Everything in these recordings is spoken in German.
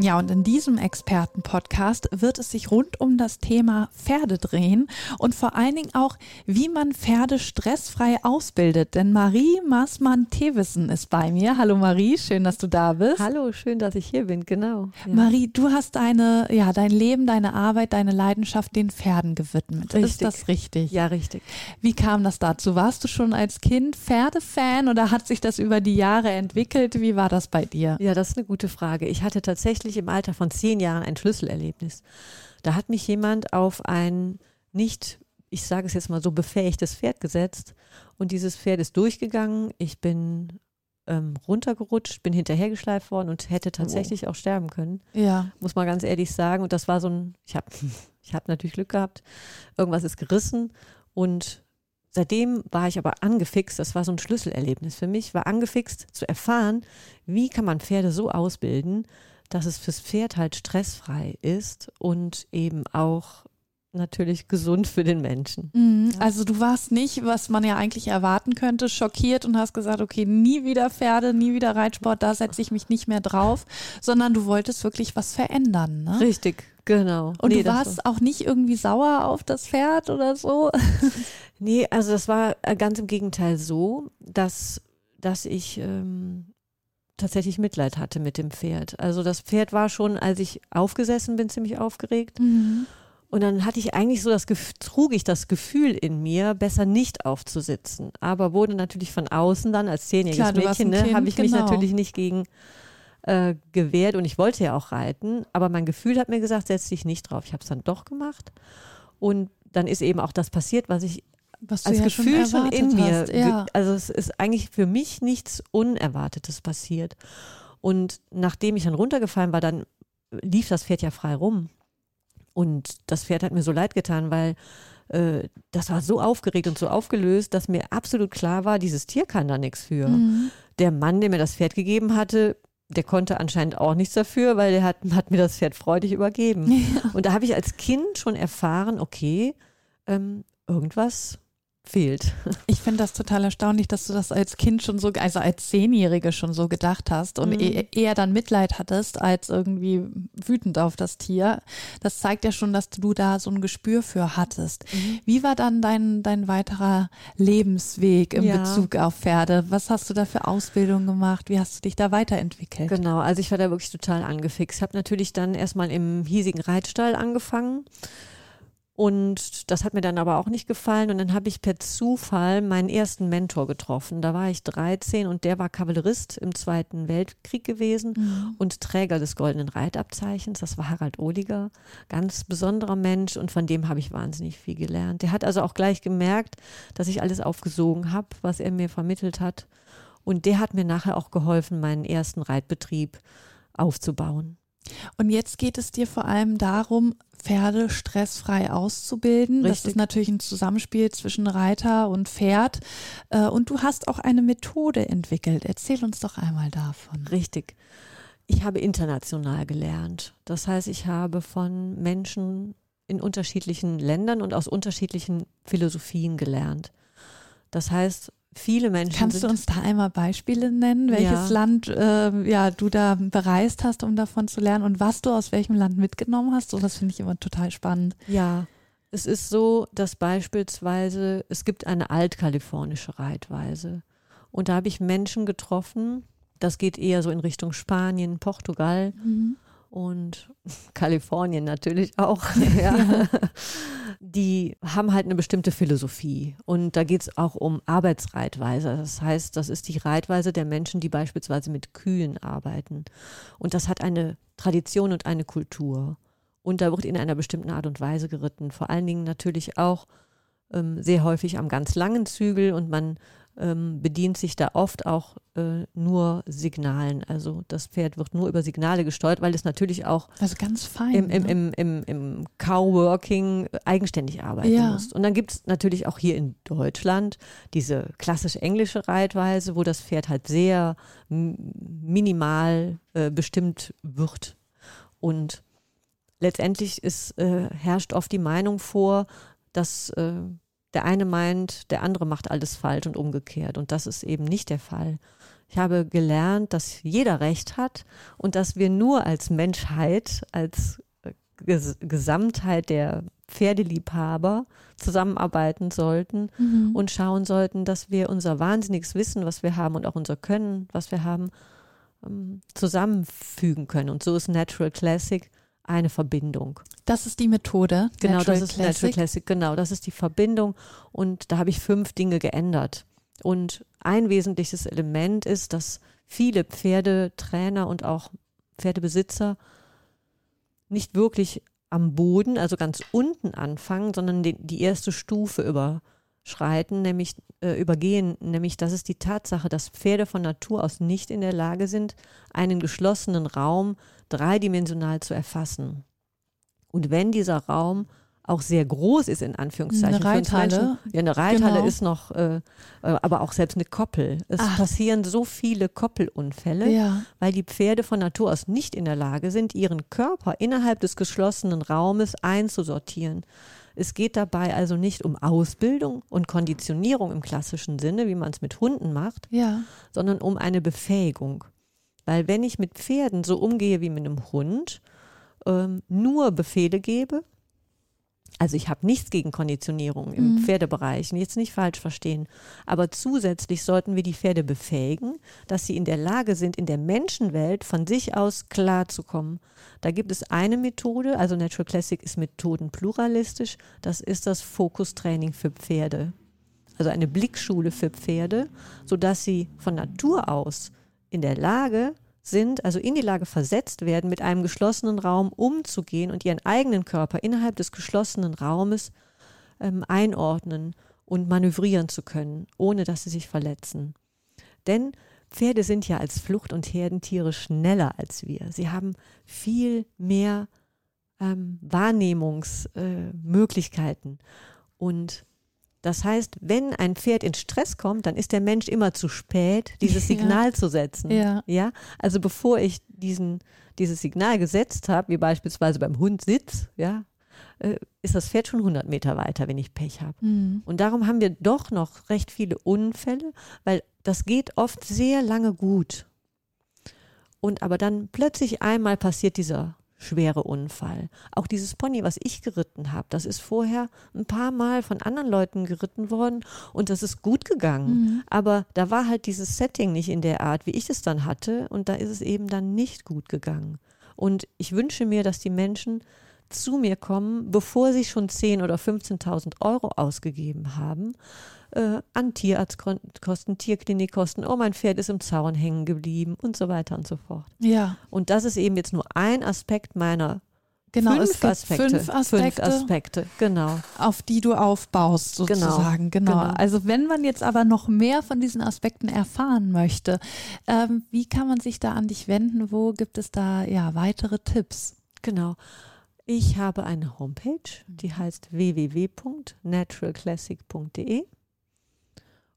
Ja, und in diesem Experten-Podcast wird es sich rund um das Thema Pferde drehen und vor allen Dingen auch, wie man Pferde stressfrei ausbildet. Denn Marie Maßmann-Tewissen ist bei mir. Hallo Marie, schön, dass du da bist. Hallo, schön, dass ich hier bin, genau. Ja. Marie, du hast deine, ja, dein Leben, deine Arbeit, deine Leidenschaft den Pferden gewidmet. Richtig. Ist das richtig? Ja, richtig. Wie kam das dazu? Warst du schon als Kind Pferdefan oder hat sich das über die Jahre entwickelt? Wie war das bei dir? Ja, das ist eine gute Frage. Ich hatte tatsächlich tatsächlich im Alter von zehn Jahren ein Schlüsselerlebnis. Da hat mich jemand auf ein nicht, ich sage es jetzt mal so, befähigtes Pferd gesetzt und dieses Pferd ist durchgegangen. Ich bin ähm, runtergerutscht, bin hinterhergeschleift worden und hätte tatsächlich oh. auch sterben können. Ja. Muss man ganz ehrlich sagen. Und das war so ein, ich habe ich hab natürlich Glück gehabt. Irgendwas ist gerissen und Seitdem war ich aber angefixt, das war so ein Schlüsselerlebnis für mich, war angefixt zu erfahren, wie kann man Pferde so ausbilden, dass es fürs Pferd halt stressfrei ist und eben auch natürlich gesund für den Menschen. Mhm. Also du warst nicht, was man ja eigentlich erwarten könnte, schockiert und hast gesagt, okay, nie wieder Pferde, nie wieder Reitsport, da setze ich mich nicht mehr drauf, sondern du wolltest wirklich was verändern. Ne? Richtig, genau. Und nee, du warst auch nicht irgendwie sauer auf das Pferd oder so? nee, also das war äh, ganz im Gegenteil so, dass, dass ich ähm, tatsächlich Mitleid hatte mit dem Pferd. Also das Pferd war schon, als ich aufgesessen bin, ziemlich aufgeregt. Mhm. Und dann hatte ich eigentlich so das trug ich das Gefühl in mir, besser nicht aufzusitzen. Aber wurde natürlich von außen dann als zehnjähriges Mädchen, ne, habe ich genau. mich natürlich nicht gegen äh, gewehrt und ich wollte ja auch reiten. Aber mein Gefühl hat mir gesagt, setz dich nicht drauf. Ich habe es dann doch gemacht. Und dann ist eben auch das passiert, was ich was als ja Gefühl schon, schon in mir. Ja. Also es ist eigentlich für mich nichts Unerwartetes passiert. Und nachdem ich dann runtergefallen war, dann lief das Pferd ja frei rum. Und das Pferd hat mir so leid getan, weil äh, das war so aufgeregt und so aufgelöst, dass mir absolut klar war, dieses Tier kann da nichts für. Mhm. Der Mann, der mir das Pferd gegeben hatte, der konnte anscheinend auch nichts dafür, weil der hat, hat mir das Pferd freudig übergeben. Ja. Und da habe ich als Kind schon erfahren, okay, ähm, irgendwas fehlt. Ich finde das total erstaunlich, dass du das als Kind schon so, also als Zehnjährige schon so gedacht hast und mhm. E-, eher dann Mitleid hattest, als irgendwie wütend auf das Tier. Das zeigt ja schon, dass du da so ein Gespür für hattest. Mhm. Wie war dann dein, dein weiterer Lebensweg in ja. Bezug auf Pferde? Was hast du da für Ausbildung gemacht? Wie hast du dich da weiterentwickelt? Genau, also ich war da wirklich total angefixt. Ich habe natürlich dann erstmal im hiesigen Reitstall angefangen und das hat mir dann aber auch nicht gefallen. Und dann habe ich per Zufall meinen ersten Mentor getroffen. Da war ich 13 und der war Kavallerist im Zweiten Weltkrieg gewesen mhm. und Träger des Goldenen Reitabzeichens. Das war Harald Ohliger, ganz besonderer Mensch und von dem habe ich wahnsinnig viel gelernt. Der hat also auch gleich gemerkt, dass ich alles aufgesogen habe, was er mir vermittelt hat. Und der hat mir nachher auch geholfen, meinen ersten Reitbetrieb aufzubauen. Und jetzt geht es dir vor allem darum, Pferde stressfrei auszubilden. Richtig. Das ist natürlich ein Zusammenspiel zwischen Reiter und Pferd. Äh, und du hast auch eine Methode entwickelt. Erzähl uns doch einmal davon. Richtig. Ich habe international gelernt. Das heißt, ich habe von Menschen in unterschiedlichen Ländern und aus unterschiedlichen Philosophien gelernt. Das heißt, viele Menschen. Kannst du uns da einmal Beispiele nennen, welches ja. Land äh, ja, du da bereist hast, um davon zu lernen und was du aus welchem Land mitgenommen hast? So, das finde ich immer total spannend. Ja, es ist so, dass beispielsweise es gibt eine altkalifornische Reitweise und da habe ich Menschen getroffen. Das geht eher so in Richtung Spanien, Portugal. Mhm und Kalifornien natürlich auch, ja. die haben halt eine bestimmte Philosophie. Und da geht es auch um Arbeitsreitweise. Das heißt, das ist die Reitweise der Menschen, die beispielsweise mit Kühen arbeiten. Und das hat eine Tradition und eine Kultur. Und da wird in einer bestimmten Art und Weise geritten. Vor allen Dingen natürlich auch ähm, sehr häufig am ganz langen Zügel und man ähm, bedient sich da oft auch äh, nur Signalen. Also das Pferd wird nur über Signale gesteuert, weil es natürlich auch Also ganz fein. im, im, ne? im, im, im Coworking eigenständig arbeiten Ja. muss. Und dann gibt es natürlich auch hier in Deutschland diese klassische englische Reitweise, wo das Pferd halt sehr minimal äh, bestimmt wird. Und letztendlich ist, äh, herrscht oft die Meinung vor, dass äh, der eine meint, der andere macht alles falsch und umgekehrt. Und das ist eben nicht der Fall. Ich habe gelernt, dass jeder Recht hat und dass wir nur als Menschheit, als äh, Ges Gesamtheit der Pferdeliebhaber zusammenarbeiten sollten Mhm. und schauen sollten, dass wir unser wahnsinniges Wissen, was wir haben und auch unser Können, was wir haben, ähm, zusammenfügen können. Und so ist Natural Classic eine Verbindung. das ist die Methode. Genau, Natural das ist Natural Classic, genau, das ist die Verbindung. Und da habe ich fünf Dinge geändert. Und ein wesentliches Element ist, dass viele Pferdetrainer und auch Pferdebesitzer nicht wirklich am Boden, also ganz unten anfangen, sondern die, die erste Stufe überschreiten, nämlich äh, übergehen, nämlich das ist die Tatsache, dass Pferde von Natur aus nicht in der Lage sind, einen geschlossenen Raum dreidimensional zu erfassen. Und wenn dieser Raum auch sehr groß ist, in Anführungszeichen. Eine Reithalle. Ja, eine Reithalle Genau. ist noch, äh, äh, aber auch selbst eine Koppel. Es Ach. passieren so viele Koppelunfälle, Ja. weil die Pferde von Natur aus nicht in der Lage sind, ihren Körper innerhalb des geschlossenen Raumes einzusortieren. Es geht dabei also nicht um Ausbildung und Konditionierung im klassischen Sinne, wie man es mit Hunden macht, Ja. sondern um eine Befähigung. Weil wenn ich mit Pferden so umgehe wie mit einem Hund, ähm, nur Befehle gebe, also ich habe nichts gegen Konditionierung im Mhm. Pferdebereich, jetzt nicht falsch verstehen, aber zusätzlich sollten wir die Pferde befähigen, dass sie in der Lage sind, in der Menschenwelt von sich aus klarzukommen. Da gibt es eine Methode, also Natural Classic ist methodenpluralistisch, das ist das Fokustraining für Pferde. Also eine Blickschule für Pferde, sodass sie von Natur aus in der Lage sind, also in die Lage versetzt werden, mit einem geschlossenen Raum umzugehen und ihren eigenen Körper innerhalb des geschlossenen Raumes ähm, einordnen und manövrieren zu können, ohne dass sie sich verletzen. Denn Pferde sind ja als Flucht- und Herdentiere schneller als wir. Sie haben viel mehr ähm, Wahrnehmungsmöglichkeiten. Äh, und das heißt, wenn ein Pferd in Stress kommt, dann ist der Mensch immer zu spät, dieses Ja. Signal zu setzen. Ja. ja? Also bevor ich diesen, dieses Signal gesetzt habe, wie beispielsweise beim Hund Sitz, ja, äh, ist das Pferd schon 100 Meter weiter, wenn ich Pech habe. Mhm. Und darum haben wir doch noch recht viele Unfälle, weil das geht oft sehr lange gut. Und aber dann plötzlich einmal passiert dieser schwere Unfall. Auch dieses Pony, was ich geritten habe, das ist vorher ein paar Mal von anderen Leuten geritten worden und das ist gut gegangen. Mhm. Aber da war halt dieses Setting nicht in der Art, wie ich es dann hatte und da ist es eben dann nicht gut gegangen. Und ich wünsche mir, dass die Menschen zu mir kommen, bevor sie schon 10.000 oder 15.000 Euro ausgegeben haben, äh, an Tierarztkosten, Tierklinikkosten, oh, mein Pferd ist im Zaun hängen geblieben und so weiter und so fort. Ja, Und das ist eben jetzt nur ein Aspekt meiner genau. fünf es gibt Aspekte. fünf Aspekte, Fünf Aspekte, genau. auf die du aufbaust, sozusagen. Genau. genau. Also wenn man jetzt aber noch mehr von diesen Aspekten erfahren möchte, ähm, wie kann man sich da an dich wenden? Wo gibt es da ja weitere Tipps? Genau. Ich habe eine Homepage, die heißt www.naturalclassic.de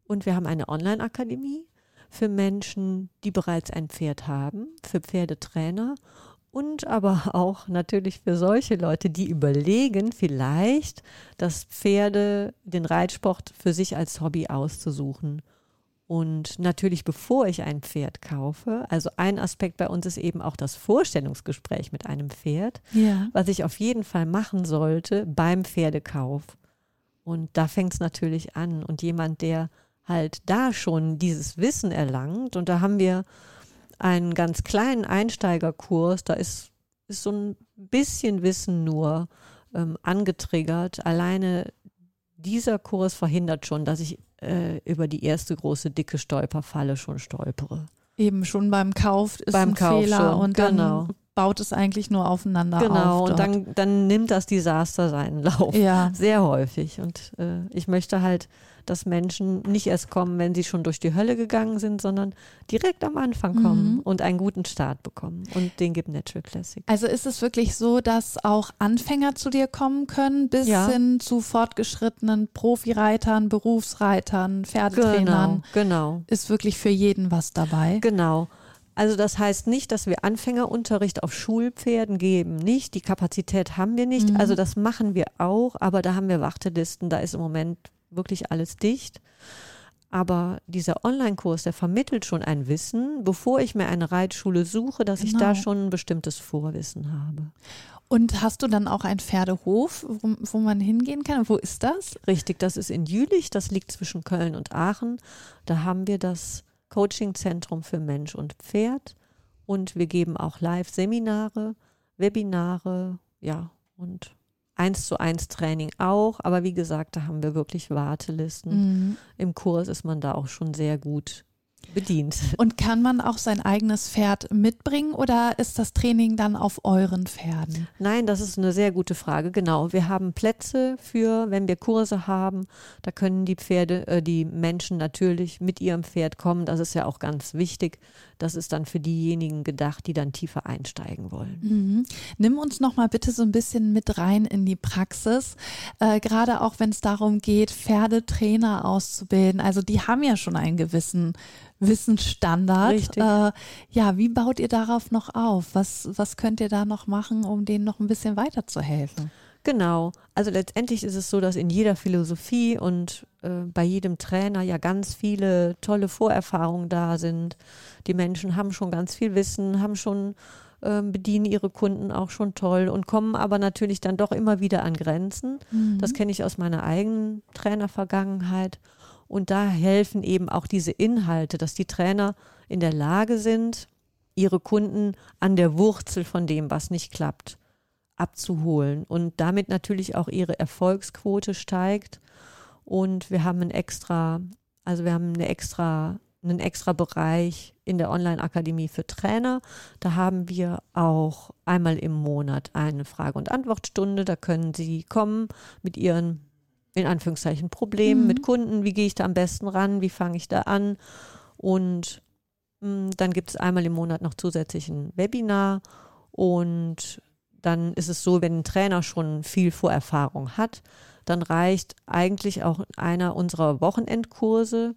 und wir haben eine Online-Akademie für Menschen, die bereits ein Pferd haben, für Pferdetrainer und aber auch natürlich für solche Leute, die überlegen, vielleicht das Pferde, den Reitsport für sich als Hobby auszusuchen. Und natürlich, bevor ich ein Pferd kaufe, also ein Aspekt bei uns ist eben auch das Vorstellungsgespräch mit einem Pferd, Ja. was ich auf jeden Fall machen sollte beim Pferdekauf. Und da fängt es natürlich an. Und jemand, der halt da schon dieses Wissen erlangt, und da haben wir einen ganz kleinen Einsteigerkurs, da ist, ist so ein bisschen Wissen nur ähm, angetriggert. Alleine dieser Kurs verhindert schon, dass ich äh, über die erste große dicke Stolperfalle schon stolpere. Eben schon beim Kauf ist Beim ein Kauf Fehler schon, und genau. dann baut es eigentlich nur aufeinander genau, auf. Genau, und dann, dann nimmt das Desaster seinen Lauf. Ja. Sehr häufig. Und äh, ich möchte halt dass Menschen nicht erst kommen, wenn sie schon durch die Hölle gegangen sind, sondern direkt am Anfang kommen Mhm. und einen guten Start bekommen. Und den gibt Natural Classic. Also ist es wirklich so, dass auch Anfänger zu dir kommen können, bis Ja. hin zu fortgeschrittenen Profireitern, Berufsreitern, Pferdetrainern? Genau, genau. Ist wirklich für jeden was dabei? Genau. Also das heißt nicht, dass wir Anfängerunterricht auf Schulpferden geben. Nicht. Die Kapazität haben wir nicht. Mhm. Also das machen wir auch, aber da haben wir Wartelisten. Da ist im Moment wirklich alles dicht. Aber dieser Online-Kurs, der vermittelt schon ein Wissen, bevor ich mir eine Reitschule suche, dass ich da Genau. schon ein bestimmtes Vorwissen habe. Und hast du dann auch einen Pferdehof, wo, wo man hingehen kann? Wo ist das? Richtig, das ist in Jülich, das liegt zwischen Köln und Aachen. Da haben wir das Coaching-Zentrum für Mensch und Pferd und wir geben auch Live-Seminare, Webinare, ja, und eins zu eins Training auch. Aber wie gesagt, da haben wir wirklich Wartelisten. Mhm. Im Kurs ist man da auch schon sehr gut bedient. Und kann man auch sein eigenes Pferd mitbringen oder ist das Training dann auf euren Pferden? Nein, das ist eine sehr gute Frage. Genau, wir haben Plätze für, wenn wir Kurse haben, da können die Pferde, äh, die Menschen natürlich mit ihrem Pferd kommen. Das ist ja auch ganz wichtig. Das ist dann für diejenigen gedacht, die dann tiefer einsteigen wollen. Mhm. Nimm uns noch mal bitte so ein bisschen mit rein in die Praxis, äh, gerade auch wenn es darum geht, Pferdetrainer auszubilden. Also die haben ja schon einen gewissen Wissensstandard. Richtig. Äh, ja, wie baut ihr darauf noch auf? Was, was könnt ihr da noch machen, um denen noch ein bisschen weiterzuhelfen? Genau. Also letztendlich ist es so, dass in jeder Philosophie und äh, bei jedem Trainer ja ganz viele tolle Vorerfahrungen da sind. Die Menschen haben schon ganz viel Wissen, haben schon ähm, bedienen ihre Kunden auch schon toll und kommen aber natürlich dann doch immer wieder an Grenzen. Das kenne ich aus meiner eigenen Trainervergangenheit. Und da helfen eben auch diese Inhalte, dass die Trainer in der Lage sind, ihre Kunden an der Wurzel von dem, was nicht klappt, abzuholen und damit natürlich auch ihre Erfolgsquote steigt. Und wir haben ein extra, also wir haben eine extra, einen extra Bereich in der Online-Akademie für Trainer. Da haben wir auch einmal im Monat eine Frage- und Antwortstunde. Da können Sie kommen mit Ihren, in Anführungszeichen, Problemen Mhm. mit Kunden. Wie gehe ich da am besten ran? Wie fange ich da an? Und mh, dann gibt es einmal im Monat noch zusätzlich ein Webinar. Und dann ist es so, wenn ein Trainer schon viel Vorerfahrung hat, dann reicht eigentlich auch einer unserer Wochenendkurse,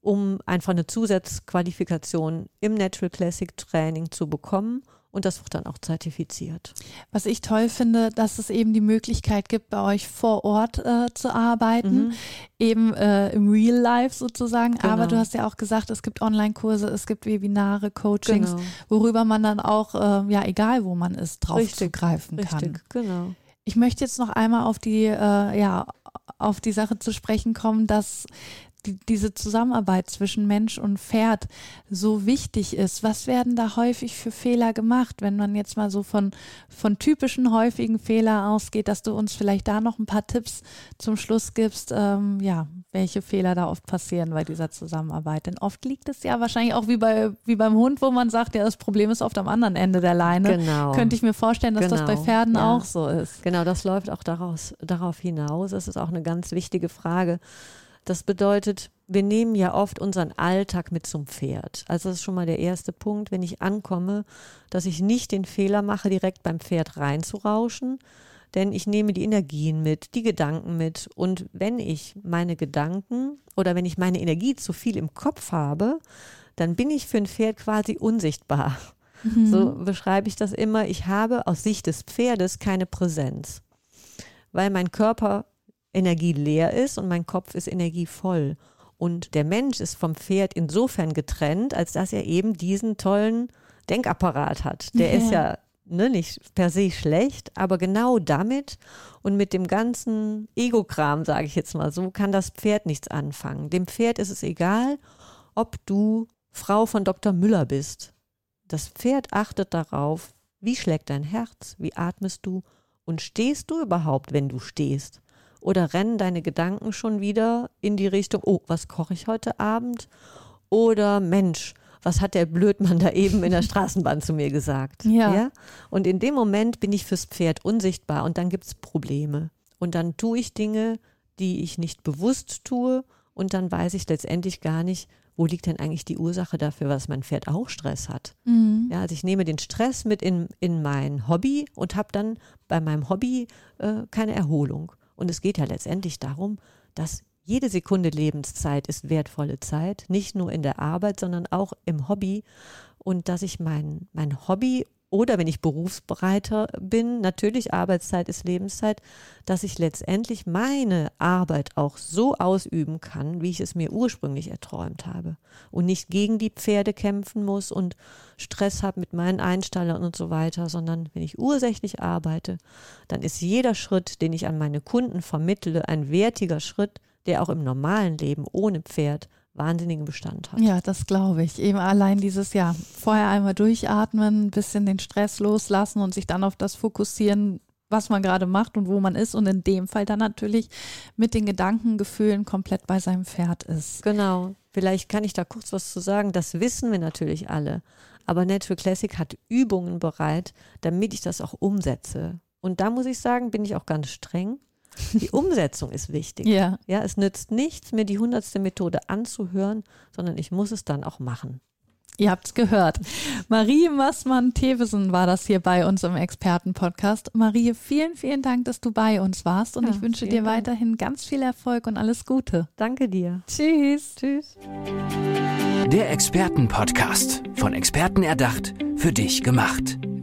um einfach eine Zusatzqualifikation im Natural Classic Training zu bekommen. Und das wird dann auch zertifiziert. Was ich toll finde, dass es eben die Möglichkeit gibt, bei euch vor Ort äh, zu arbeiten, Mhm. eben äh, im Real Life sozusagen. Aber Genau. du hast ja auch gesagt, es gibt Online-Kurse, es gibt Webinare, Coachings, Genau. worüber man dann auch, äh, ja, egal wo man ist, drauf Richtig, zugreifen kann. Richtig, genau. Ich möchte jetzt noch einmal auf die, äh, ja, auf die Sache zu sprechen kommen, dass die, diese Zusammenarbeit zwischen Mensch und Pferd so wichtig ist. Was werden da häufig für Fehler gemacht, wenn man jetzt mal so von, von typischen häufigen Fehler ausgeht, dass du uns vielleicht da noch ein paar Tipps zum Schluss gibst, ähm, ja, welche Fehler da oft passieren bei dieser Zusammenarbeit. Denn oft liegt es ja wahrscheinlich auch wie, bei, wie beim Hund, wo man sagt, ja, das Problem ist oft am anderen Ende der Leine. Genau. Könnte ich mir vorstellen, dass das bei Genau, Pferden ja. auch so ist. Genau, das läuft auch daraus, darauf hinaus. Das ist auch eine ganz wichtige Frage. Das bedeutet, wir nehmen ja oft unseren Alltag mit zum Pferd. Also das ist schon mal der erste Punkt, wenn ich ankomme, dass ich nicht den Fehler mache, direkt beim Pferd reinzurauschen, denn ich nehme die Energien mit, die Gedanken mit. Und wenn ich meine Gedanken oder wenn ich meine Energie zu viel im Kopf habe, dann bin ich für ein Pferd quasi unsichtbar. So beschreibe ich das immer. Ich habe aus Sicht des Pferdes keine Präsenz, weil mein Körper energieleer ist und mein Kopf ist energievoll. Und der Mensch ist vom Pferd insofern getrennt, als dass er eben diesen tollen Denkapparat hat. Der Ja. ist ja ne, nicht per se schlecht, aber genau damit und mit dem ganzen Ego-Kram, sage ich jetzt mal so, kann das Pferd nichts anfangen. Dem Pferd ist es egal, ob du Frau von Dr. Müller bist. Das Pferd achtet darauf, wie schlägt dein Herz, wie atmest du und stehst du überhaupt, wenn du stehst? Oder rennen deine Gedanken schon wieder in die Richtung, oh, was koche ich heute Abend? Oder Mensch, was hat der Blödmann da eben in der Straßenbahn zu mir gesagt? Ja. ja. Und in dem Moment bin ich fürs Pferd unsichtbar und dann gibt es Probleme. Und dann tue ich Dinge, die ich nicht bewusst tue und dann weiß ich letztendlich gar nicht, wo liegt denn eigentlich die Ursache dafür, dass mein Pferd auch Stress hat. Mhm. Ja, also ich nehme den Stress mit in, in mein Hobby und habe dann bei meinem Hobby äh, keine Erholung. Und es geht ja letztendlich darum, dass jede Sekunde Lebenszeit ist wertvolle Zeit, nicht nur in der Arbeit, sondern auch im Hobby. Und dass ich mein, mein Hobby oder wenn ich berufsbreiter bin, natürlich Arbeitszeit ist Lebenszeit, dass ich letztendlich meine Arbeit auch so ausüben kann, wie ich es mir ursprünglich erträumt habe und nicht gegen die Pferde kämpfen muss und Stress habe mit meinen Einstallern und so weiter, sondern wenn ich ursächlich arbeite, dann ist jeder Schritt, den ich an meine Kunden vermittle, ein wertiger Schritt, der auch im normalen Leben ohne Pferd wahnsinnigen Bestand hat. Ja, das glaube ich. Eben allein dieses Jahr vorher einmal durchatmen, ein bisschen den Stress loslassen und sich dann auf das fokussieren, was man gerade macht und wo man ist und in dem Fall dann natürlich mit den Gedanken, Gefühlen komplett bei seinem Pferd ist. Genau. Vielleicht kann ich da kurz was zu sagen. Das wissen wir natürlich alle. Aber Natural Classic hat Übungen bereit, damit ich das auch umsetze. Und da muss ich sagen, bin ich auch ganz streng. Die Umsetzung ist wichtig. Ja. Ja, es nützt nichts, mir die hundertste Methode anzuhören, sondern ich muss es dann auch machen. Ihr habt's gehört. Marie Massmann-Thewesen war das hier bei uns im Expertenpodcast. Marie, vielen, vielen Dank, dass du bei uns warst und Ja, ich wünsche dir Dank. weiterhin ganz viel Erfolg und alles Gute. Danke dir. Tschüss. Tschüss. Der Expertenpodcast. Von Experten erdacht, für dich gemacht.